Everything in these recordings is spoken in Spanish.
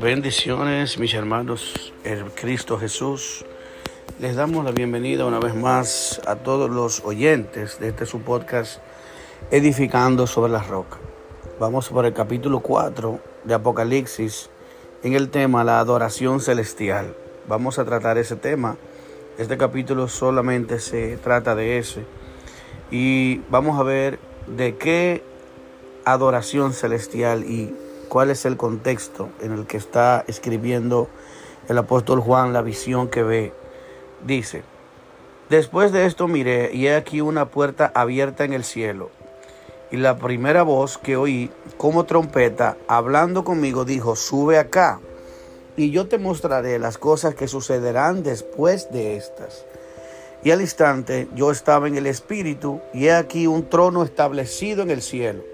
Bendiciones, mis hermanos, en Cristo Jesús. Les damos la bienvenida una vez más a todos los oyentes de este su podcast Edificando sobre la roca. Vamos por el capítulo 4 de Apocalipsis en el tema la adoración celestial. Vamos a tratar ese tema. Este capítulo solamente se trata de ese. Y vamos a ver de qué adoración celestial y cuál es el contexto en el que está escribiendo el apóstol Juan la visión que ve. Dice, después de esto miré y he aquí una puerta abierta en el cielo. Y la primera voz que oí como trompeta hablando conmigo dijo, sube acá y yo te mostraré las cosas que sucederán después de estas. Y al instante yo estaba en el Espíritu y he aquí un trono establecido en el cielo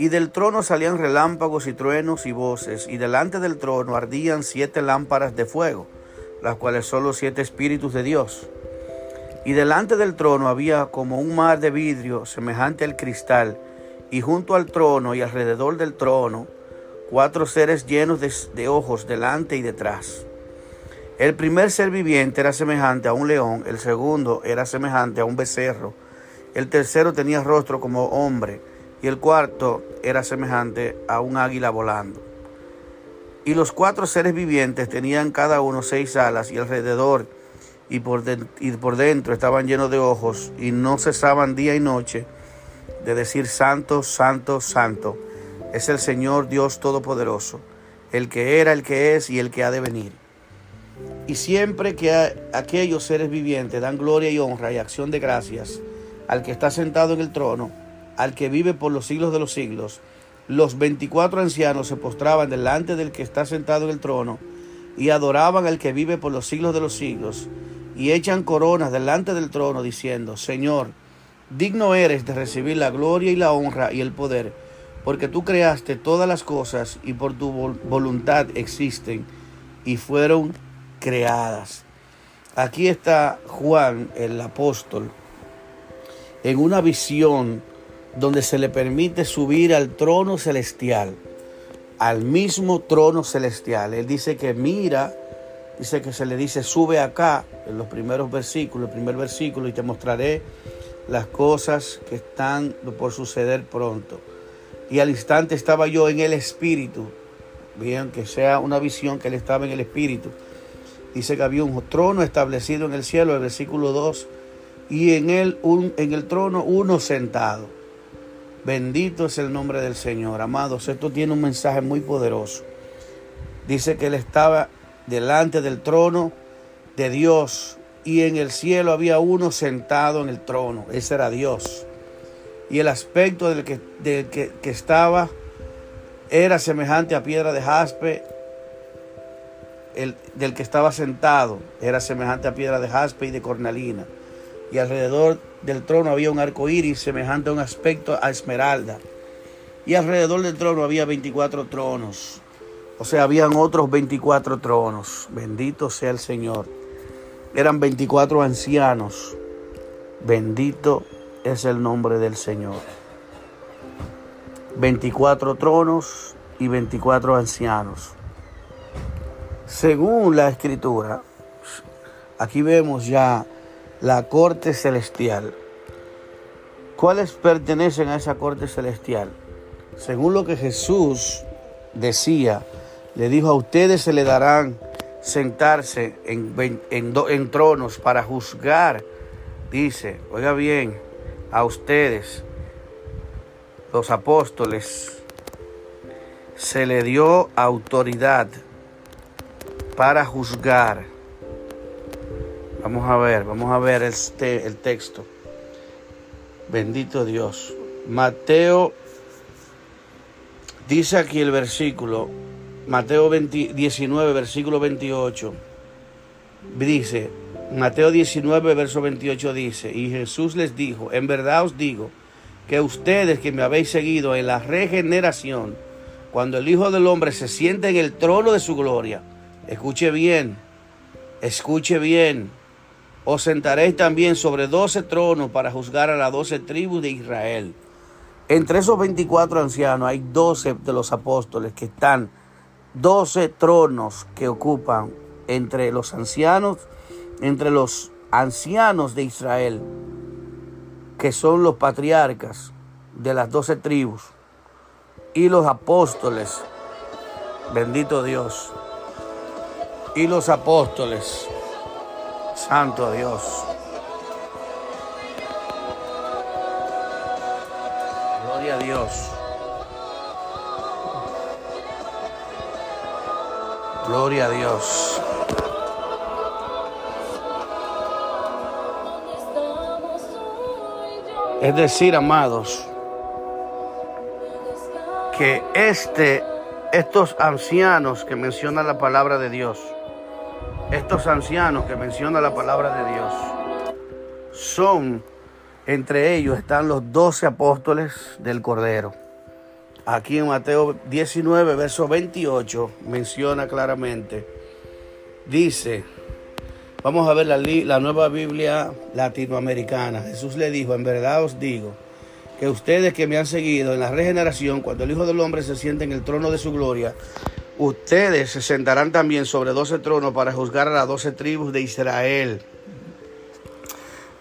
Y del trono salían relámpagos y truenos y voces, y delante del trono ardían siete lámparas de fuego, las cuales son los siete espíritus de Dios. Y delante del trono había como un mar de vidrio semejante al cristal, y junto al trono y alrededor del trono, cuatro seres llenos de, de ojos delante y detrás. El primer ser viviente era semejante a un león, el segundo era semejante a un becerro, el tercero tenía rostro como hombre, y el cuarto era semejante a un águila volando. Y los cuatro seres vivientes tenían cada uno seis alas y alrededor y por, y por dentro estaban llenos de ojos y no cesaban día y noche de decir santo, santo, santo. Es el Señor Dios Todopoderoso, el que era, el que es y el que ha de venir. Y siempre que aquellos seres vivientes dan gloria y honra y acción de gracias al que está sentado en el trono, al que vive por los siglos de los siglos, los veinticuatro ancianos se postraban delante del que está sentado en el trono y adoraban al que vive por los siglos de los siglos y echan coronas delante del trono diciendo, Señor, digno eres de recibir la gloria y la honra y el poder, porque tú creaste todas las cosas y por tu voluntad existen y fueron creadas. Aquí está Juan el apóstol en una visión donde se le permite subir al trono celestial, al mismo trono celestial. Él dice que mira, dice que se le dice sube acá en los primeros versículos, el primer versículo, y te mostraré las cosas que están por suceder pronto. Y al instante estaba yo en el espíritu, bien que sea una visión que él estaba en el espíritu. Dice que había un trono establecido en el cielo, el versículo 2, y en él un, en el trono uno sentado Bendito es el nombre del Señor. Amados, esto tiene un mensaje muy poderoso. Dice que él estaba delante del trono de Dios y en el cielo había uno sentado en el trono. Ese era Dios. Y el aspecto del que, que, que estaba era semejante a piedra de jaspe. El, del que estaba sentado era semejante a piedra de jaspe y de cornalina. Y alrededor del trono había un arco iris semejante a un aspecto a esmeralda. Y alrededor del trono había 24 tronos. O sea, habían otros 24 tronos. Bendito sea el Señor. Eran 24 ancianos. Bendito es el nombre del Señor. 24 tronos y 24 ancianos. Según la escritura, aquí vemos ya la corte celestial. ¿Cuáles pertenecen a esa corte celestial? Según lo que Jesús decía, le dijo a ustedes se le darán sentarse en, en, tronos para juzgar. Dice, oiga bien, a ustedes, los apóstoles, se le dio autoridad para juzgar Vamos a ver, vamos a ver este, el texto. Bendito Dios. Mateo, dice aquí el versículo, Mateo 19, versículo 28. dice, Mateo 19, verso 28 dice, y Jesús les dijo, en verdad os digo, que ustedes que me habéis seguido en la regeneración, cuando el Hijo del Hombre se siente en el trono de su gloria, escuche bien, escuche bien, os sentaréis también sobre doce tronos para juzgar a las doce tribus de Israel. Entre esos 24 ancianos hay 12 de los apóstoles que están, 12 tronos que ocupan entre los ancianos, entre los ancianos de Israel, que son los patriarcas de las 12 tribus, y los apóstoles, bendito Dios, y los apóstoles, santo Dios. Gloria a Dios. Gloria a Dios. Es decir, amados, que este, estos ancianos que menciona la palabra de Dios, estos ancianos que menciona la palabra de Dios, son, entre ellos están los doce apóstoles del Cordero. Aquí en Mateo 19, verso 28, menciona claramente, dice, vamos a ver la, la nueva Biblia latinoamericana. Jesús le dijo, en verdad os digo, que ustedes que me han seguido en la regeneración, cuando el Hijo del Hombre se siente en el trono de su gloria, ustedes se sentarán también sobre doce tronos para juzgar a las doce tribus de Israel.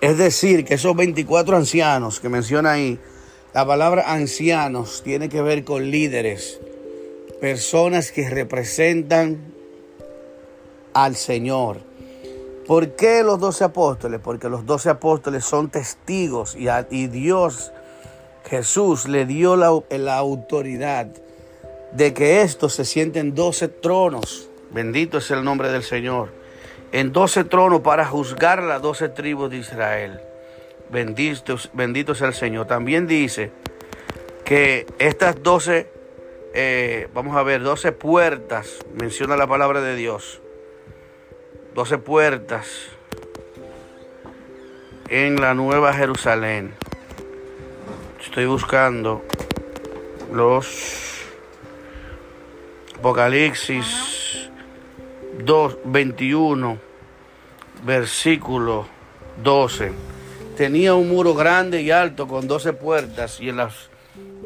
Es decir, que esos 24 ancianos que menciona ahí, la palabra ancianos tiene que ver con líderes, personas que representan al Señor. ¿Por qué los doce apóstoles? Porque los doce apóstoles son testigos y, Dios, Jesús, le dio la, la autoridad de que estos se sienten doce tronos. Bendito es el nombre del Señor. En doce tronos para juzgar las doce tribus de Israel. Bendito, bendito sea el Señor. También dice que estas doce, eh, vamos a ver, doce puertas, menciona la palabra de Dios. Doce puertas en la Nueva Jerusalén. Estoy buscando los Apocalipsis 2, 21, versículo 12 tenía un muro grande y alto con doce puertas y en las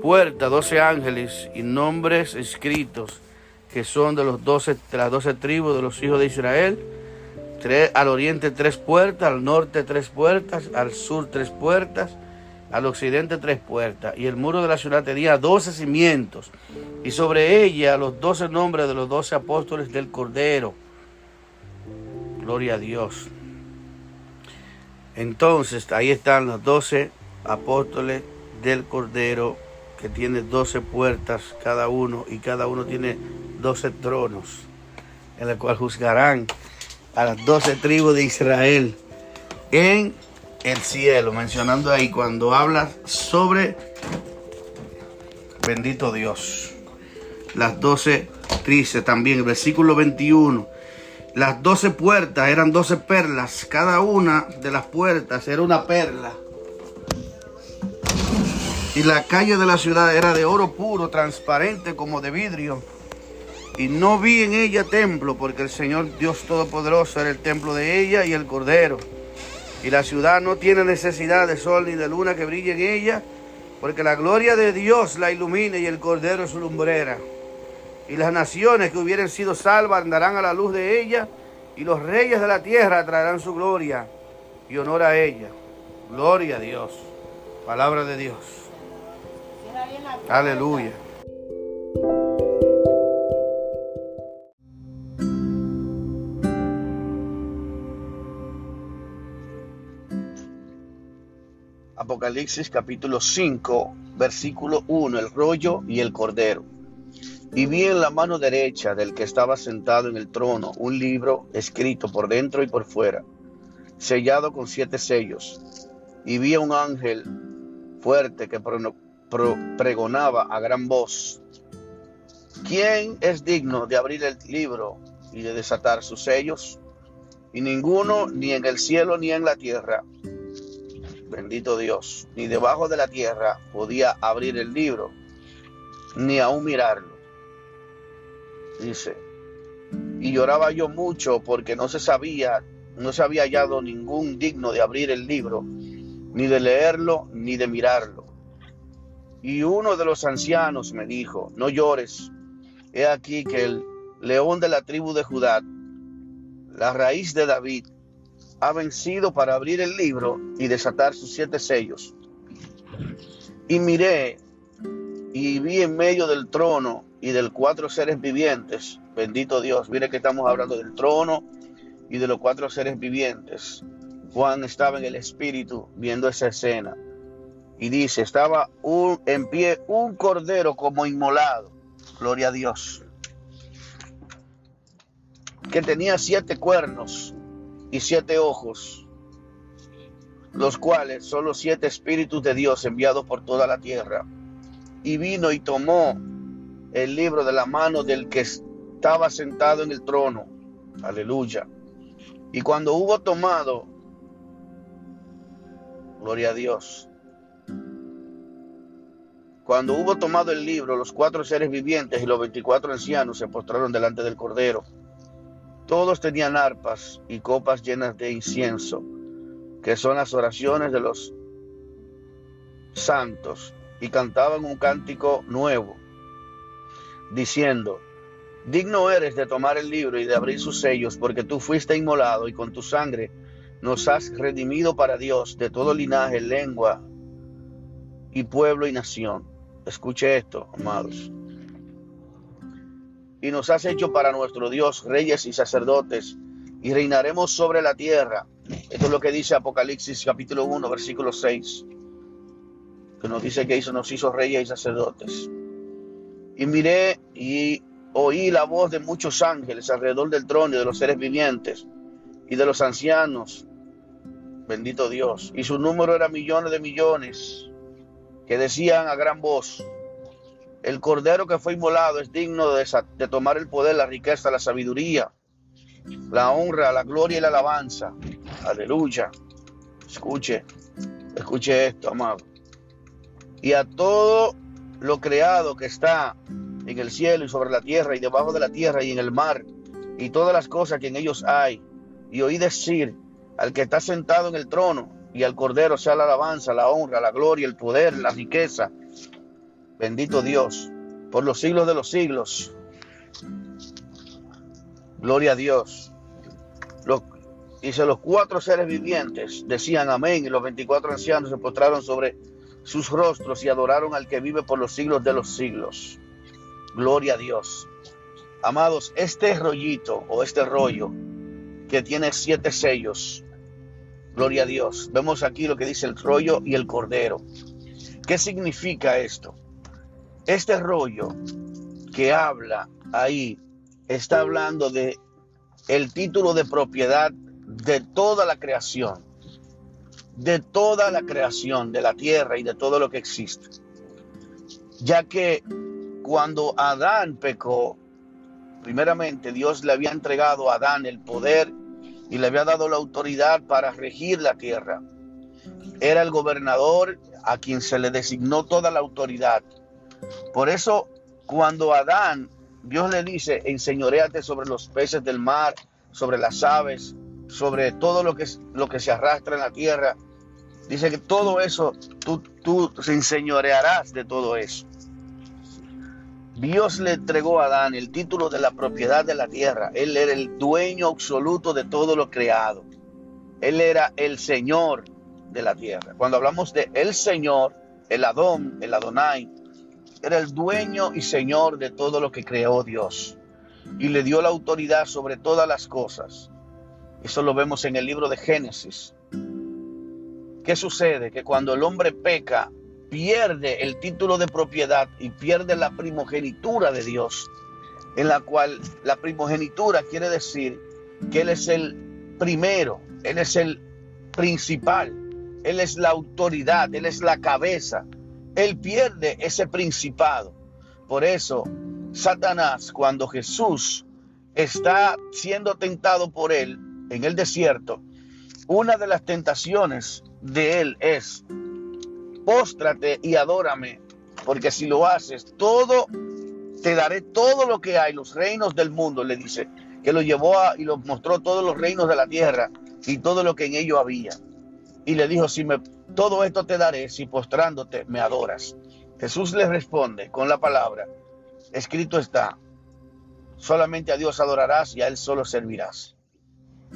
puertas doce ángeles y nombres escritos que son de, los doce, de las doce tribus de los hijos de Israel. Tres, al oriente tres puertas, al norte tres puertas, al sur tres puertas, al occidente tres puertas. Y el muro de la ciudad tenía doce cimientos y sobre ella los doce nombres de los doce apóstoles del Cordero. Gloria a Dios. Entonces, ahí están los doce apóstoles del Cordero, que tiene doce puertas cada uno, y cada uno tiene doce tronos, en el cual juzgarán a las doce tribus de Israel en el cielo, mencionando ahí cuando habla sobre bendito Dios. Las doce tribus también, el versículo 21 las doce puertas eran doce perlas. Cada una de las puertas era una perla. Y la calle de la ciudad era de oro puro, transparente como de vidrio. Y no vi en ella templo, porque el Señor Dios Todopoderoso era el templo de ella y el Cordero. Y la ciudad no tiene necesidad de sol ni de luna que brille en ella, porque la gloria de Dios la ilumina y el Cordero es su lumbrera y las naciones que hubieran sido salvas andarán a la luz de ella, y los reyes de la tierra traerán su gloria y honor a ella. Gloria a Dios. Palabra de Dios. Aleluya. Apocalipsis capítulo 5, versículo 1, el rollo y el cordero. Y vi en la mano derecha del que estaba sentado en el trono un libro escrito por dentro y por fuera, sellado con siete sellos. Y vi a un ángel fuerte que pregonaba a gran voz, ¿quién es digno de abrir el libro y de desatar sus sellos? y ninguno, ni en el cielo ni en la tierra, bendito Dios, ni debajo de la tierra podía abrir el libro, ni aún mirarlo. Dice, y lloraba yo mucho porque no se sabía, no se había hallado ningún digno de abrir el libro, ni de leerlo, ni de mirarlo. Y uno de los ancianos me dijo, no llores, he aquí que el león de la tribu de Judá, la raíz de David, ha vencido para abrir el libro y desatar sus siete sellos. Y miré y vi en medio del trono y del cuatro seres vivientes, bendito Dios, mire que estamos hablando del trono y de los cuatro seres vivientes. Juan estaba en el espíritu viendo esa escena. Y dice, estaba en pie un cordero como inmolado, gloria a Dios, que tenía siete cuernos y siete ojos, los cuales son los siete espíritus de Dios enviados por toda la tierra. Y vino y tomó el libro de la mano del que estaba sentado en el trono. Aleluya. Y cuando hubo tomado, gloria a Dios, cuando hubo tomado el libro, los cuatro seres vivientes y los veinticuatro ancianos se postraron delante del Cordero todos tenían arpas y copas llenas de incienso, que son las oraciones de los santos, y cantaban un cántico nuevo, diciendo, Digno eres de tomar el libro y de abrir sus sellos, porque tú fuiste inmolado y con tu sangre nos has redimido para Dios de todo linaje, lengua y pueblo y nación. Escuche esto, amados y nos has hecho para nuestro Dios reyes y sacerdotes y reinaremos sobre la tierra. Esto es lo que dice Apocalipsis capítulo 1, versículo 6, que nos dice que hizo, nos hizo reyes y sacerdotes. Y miré y oí la voz de muchos ángeles alrededor del trono de los seres vivientes y de los ancianos. Bendito Dios. Y su número era millones de millones que decían a gran voz, el cordero que fue inmolado es digno de, tomar el poder, la riqueza, la sabiduría, la honra, la gloria y la alabanza. Aleluya. Escuche, escuche esto, amado. Y a todo lo creado que está en el cielo y sobre la tierra y debajo de la tierra y en el mar y todas las cosas que en ellos hay. Y oí decir al que está sentado en el trono y al cordero sea la alabanza, la honra, la gloria, el poder, la riqueza, Bendito Dios, por los siglos de los siglos. Gloria a Dios. dice, los cuatro seres vivientes decían amén y los veinticuatro ancianos se postraron sobre sus rostros y adoraron al que vive por los siglos de los siglos. Gloria a Dios. Amados, este rollito o este rollo que tiene siete sellos, gloria a Dios. Vemos aquí lo que dice el rollo y el cordero. ¿Qué significa esto? Este rollo que habla ahí está hablando de el título de propiedad de toda la creación, de toda la creación de la tierra y de todo lo que existe. Ya que cuando Adán pecó, primeramente Dios le había entregado a Adán el poder y le había dado la autoridad para regir la tierra. Era el gobernador a quien se le designó toda la autoridad por eso, cuando Adán, Dios le dice, enseñoreate sobre los peces del mar, sobre las aves, sobre todo lo que, lo que se arrastra en la tierra. Dice que todo eso, tú, tú se enseñorearás de todo eso. Dios le entregó a Adán el título de la propiedad de la tierra. Él era el dueño absoluto de todo lo creado. Él era el Señor de la tierra. Cuando hablamos de el Señor, el Adón, el Adonai, era el dueño y señor de todo lo que creó Dios y le dio la autoridad sobre todas las cosas. Eso lo vemos en el libro de Génesis. ¿Qué sucede? Que cuando el hombre peca, pierde el título de propiedad y pierde la primogenitura de Dios, en la cual la primogenitura quiere decir que Él es el primero, Él es el principal, Él es la autoridad, Él es la cabeza, él pierde ese principado. Por eso, Satanás, cuando Jesús está siendo tentado por él, en el desierto, una de las tentaciones de él es, póstrate y adórame, porque si lo haces, todo, te daré todo lo que hay, los reinos del mundo, le dice, que lo llevó a, y lo mostró todos los reinos de la tierra y todo lo que en ello había. Y le dijo, si me, todo esto te daré si postrándote me adoras. Jesús le responde con la palabra, escrito está, solamente a Dios adorarás y a Él solo servirás.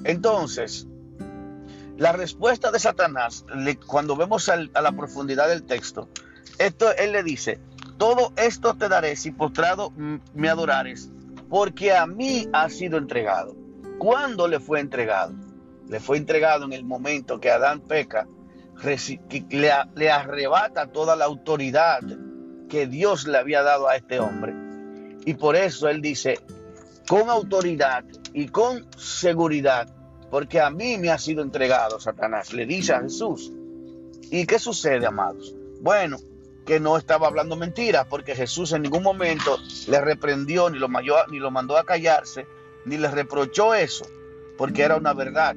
Entonces, la respuesta de Satanás, cuando vemos a la profundidad del texto, esto él le dice, todo esto te daré si postrado me adorares, porque a mí ha sido entregado. ¿Cuándo le fue entregado? Le fue entregado en el momento que Adán peca, le, le arrebata toda la autoridad que Dios le había dado a este hombre. Y por eso él dice, con autoridad y con seguridad, porque a mí me ha sido entregado Satanás, le dice a Jesús. ¿Y qué sucede, amados? Bueno, que no estaba hablando mentiras, porque Jesús en ningún momento le reprendió, ni lo, ni lo mandó a callarse, ni le reprochó eso, porque era una verdad.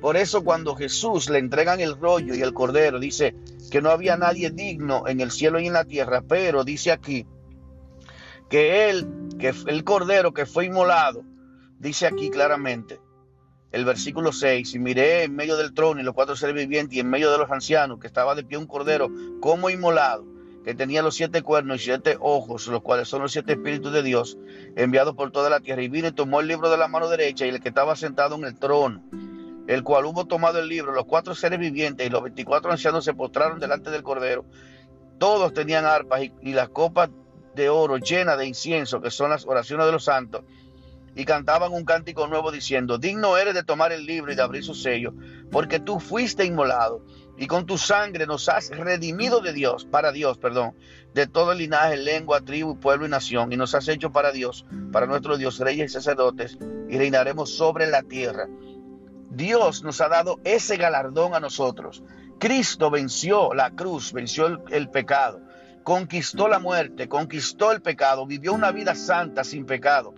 Por eso cuando Jesús le entregan el rollo y el cordero, dice que no había nadie digno en el cielo y en la tierra, pero dice aquí que él, que el cordero que fue inmolado, dice aquí claramente, el versículo 6, y miré en medio del trono y los cuatro seres vivientes y en medio de los ancianos que estaba de pie un cordero como inmolado, que tenía los siete cuernos y siete ojos, los cuales son los siete espíritus de Dios, enviados por toda la tierra. Y vino y tomó el libro de la mano derecha y el que estaba sentado en el trono, el cual hubo tomado el libro, los cuatro seres vivientes y los veinticuatro ancianos se postraron delante del cordero. Todos tenían arpas y, y las copas de oro llenas de incienso, que son las oraciones de los santos y cantaban un cántico nuevo diciendo, digno eres de tomar el libro y de abrir su sello, porque tú fuiste inmolado y con tu sangre nos has redimido de Dios, para Dios, perdón, de todo el linaje, lengua, tribu, pueblo y nación, y nos has hecho para Dios, para nuestro Dios, reyes y sacerdotes, y reinaremos sobre la tierra. Dios nos ha dado ese galardón a nosotros. Cristo venció la cruz, venció el, el pecado, conquistó la muerte, conquistó el pecado, vivió una vida santa sin pecado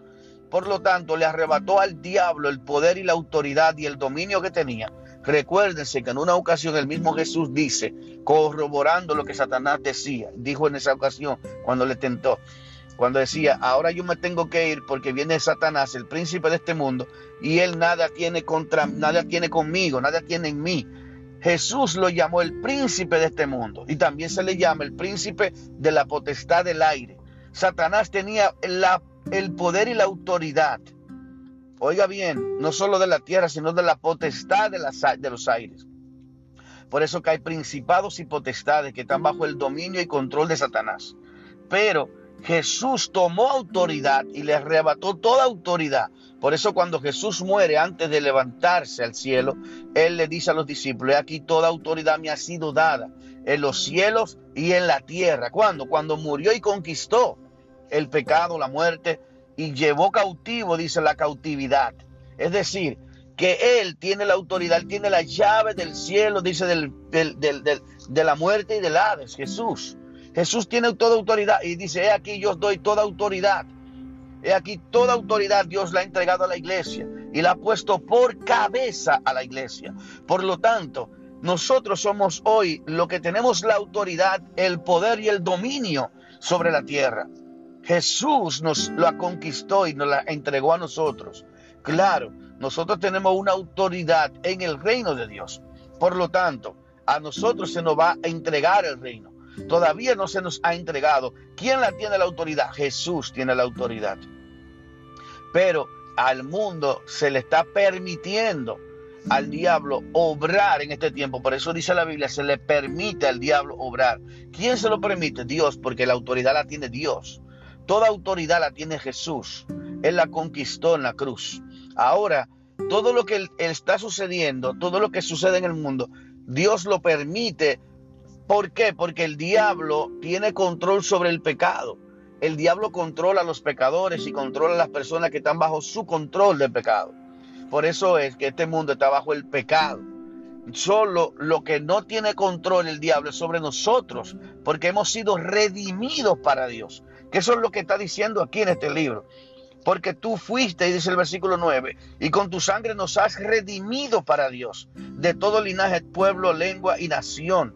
por lo tanto, le arrebató al diablo el poder y la autoridad y el dominio que tenía. Recuérdense que en una ocasión el mismo Jesús dice, corroborando lo que Satanás decía, dijo en esa ocasión cuando le tentó, cuando decía, ahora yo me tengo que ir porque viene Satanás, el príncipe de este mundo, y él nada tiene contra, nada tiene conmigo, nada tiene en mí. Jesús lo llamó el príncipe de este mundo y también se le llama el príncipe de la potestad del aire. Satanás tenía la el poder y la autoridad. Oiga bien, no solo de la tierra, sino de la potestad de, de los aires. Por eso que hay principados y potestades que están bajo el dominio y control de Satanás. Pero Jesús tomó autoridad y le arrebató toda autoridad. Por eso cuando Jesús muere antes de levantarse al cielo, Él le dice a los discípulos, aquí toda autoridad me ha sido dada en los cielos y en la tierra. ¿Cuándo? Cuando murió y conquistó el pecado, la muerte, y llevó cautivo, dice, la cautividad. Es decir, que Él tiene la autoridad, Él tiene la llave del cielo, dice, del, de la muerte y del Hades, Jesús. Jesús tiene toda autoridad y dice, he aquí yo os doy toda autoridad. He aquí toda autoridad Dios la ha entregado a la iglesia y la ha puesto por cabeza a la iglesia. Por lo tanto, nosotros somos hoy lo que tenemos la autoridad, el poder y el dominio sobre la tierra. Jesús nos la conquistó y nos la entregó a nosotros. Claro, nosotros tenemos una autoridad en el reino de Dios. Por lo tanto, a nosotros se nos va a entregar el reino. Todavía no se nos ha entregado. ¿Quién la tiene la autoridad? Jesús tiene la autoridad. Pero al mundo se le está permitiendo al diablo obrar en este tiempo. Por eso dice la Biblia, se le permite al diablo obrar. ¿Quién se lo permite? Dios, porque la autoridad la tiene Dios. Toda autoridad la tiene Jesús. Él la conquistó en la cruz. Ahora, todo lo que está sucediendo, todo lo que sucede en el mundo, Dios lo permite. ¿Por qué? Porque el diablo tiene control sobre el pecado. El diablo controla a los pecadores y controla a las personas que están bajo su control del pecado. Por eso es que este mundo está bajo el pecado. Solo lo que no tiene control el diablo es sobre nosotros, porque hemos sido redimidos para Dios. Que eso es lo que está diciendo aquí en este libro. porque tú fuiste, y dice el versículo 9, y con tu sangre nos has redimido para Dios, de todo linaje, pueblo, lengua y nación.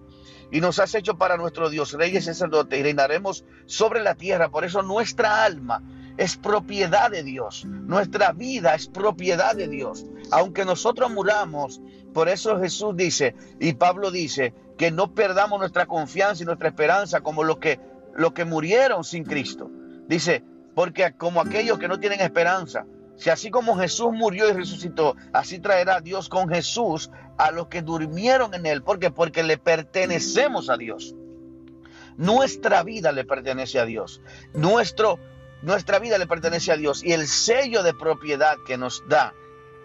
Y nos has hecho para nuestro Dios, reyes y y reinaremos sobre la tierra. Por eso nuestra alma es propiedad de Dios. Nuestra vida es propiedad de Dios. Aunque nosotros muramos, por eso Jesús dice, y Pablo dice, que no perdamos nuestra confianza y nuestra esperanza como los que, los que murieron sin Cristo. Dice, porque como aquellos que no tienen esperanza, si así como Jesús murió y resucitó, así traerá Dios con Jesús a los que durmieron en él. ¿Por qué? Porque le pertenecemos a Dios. Nuestra vida le pertenece a Dios. Nuestro, nuestra vida le pertenece a Dios. Y el sello de propiedad que nos da,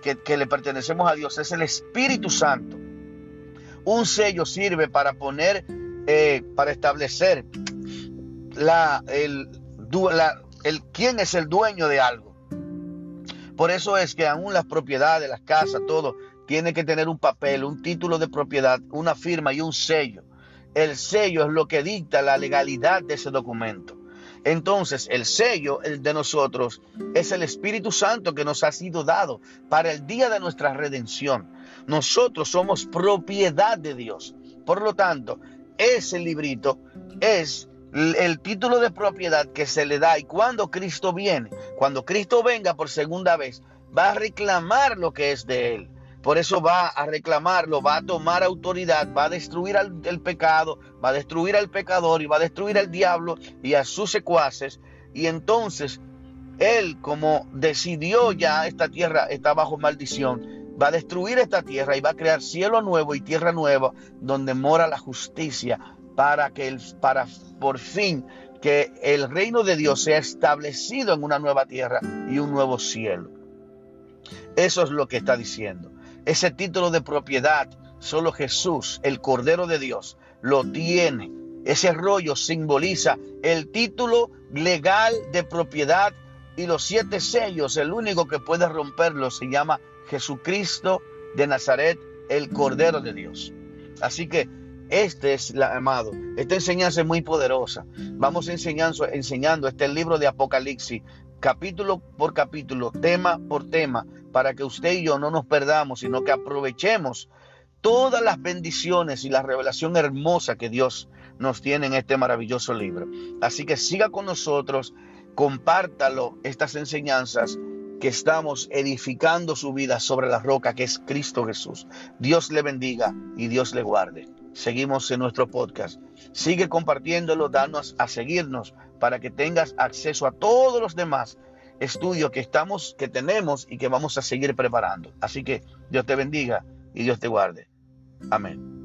que, le pertenecemos a Dios, es el Espíritu Santo. Un sello sirve para poner, eh, para establecer la, el, la, el quién es el dueño de algo. Por eso es que aún las propiedades, las casas, todo, tiene que tener un papel, un título de propiedad, una firma y un sello. El sello es lo que dicta la legalidad de ese documento. Entonces, el sello de nosotros es el Espíritu Santo que nos ha sido dado para el día de nuestra redención. Nosotros somos propiedad de Dios. Por lo tanto, ese librito es el título de propiedad que se le da y cuando Cristo viene, cuando Cristo venga por segunda vez, va a reclamar lo que es de él. Por eso va a reclamarlo, va a tomar autoridad, va a destruir el pecado, va a destruir al pecador y va a destruir al diablo y a sus secuaces. Y entonces él, como decidió ya esta tierra está bajo maldición, va a destruir esta tierra y va a crear cielo nuevo y tierra nueva donde mora la justicia para que el, para por fin que el reino de Dios sea establecido en una nueva tierra y un nuevo cielo. Eso es lo que está diciendo. Ese título de propiedad, solo Jesús, el Cordero de Dios, lo tiene. Ese rollo simboliza el título legal de propiedad y los siete sellos. El único que puede romperlo se llama Jesucristo de Nazaret, el Cordero de Dios. Así que este es, la, amado, esta enseñanza es muy poderosa. Vamos enseñando, enseñando este libro de Apocalipsis, capítulo por capítulo, tema por tema, para que usted y yo no nos perdamos, sino que aprovechemos todas las bendiciones y la revelación hermosa que Dios nos tiene en este maravilloso libro. Así que siga con nosotros, compártalo, estas enseñanzas que estamos edificando su vida sobre la roca que es Cristo Jesús. Dios le bendiga y Dios le guarde seguimos en nuestro podcast. Sigue compartiéndolo, danos a seguirnos para que tengas acceso a todos los demás estudios que estamos, que tenemos y que vamos a seguir preparando. Así que Dios te bendiga y Dios te guarde. Amén.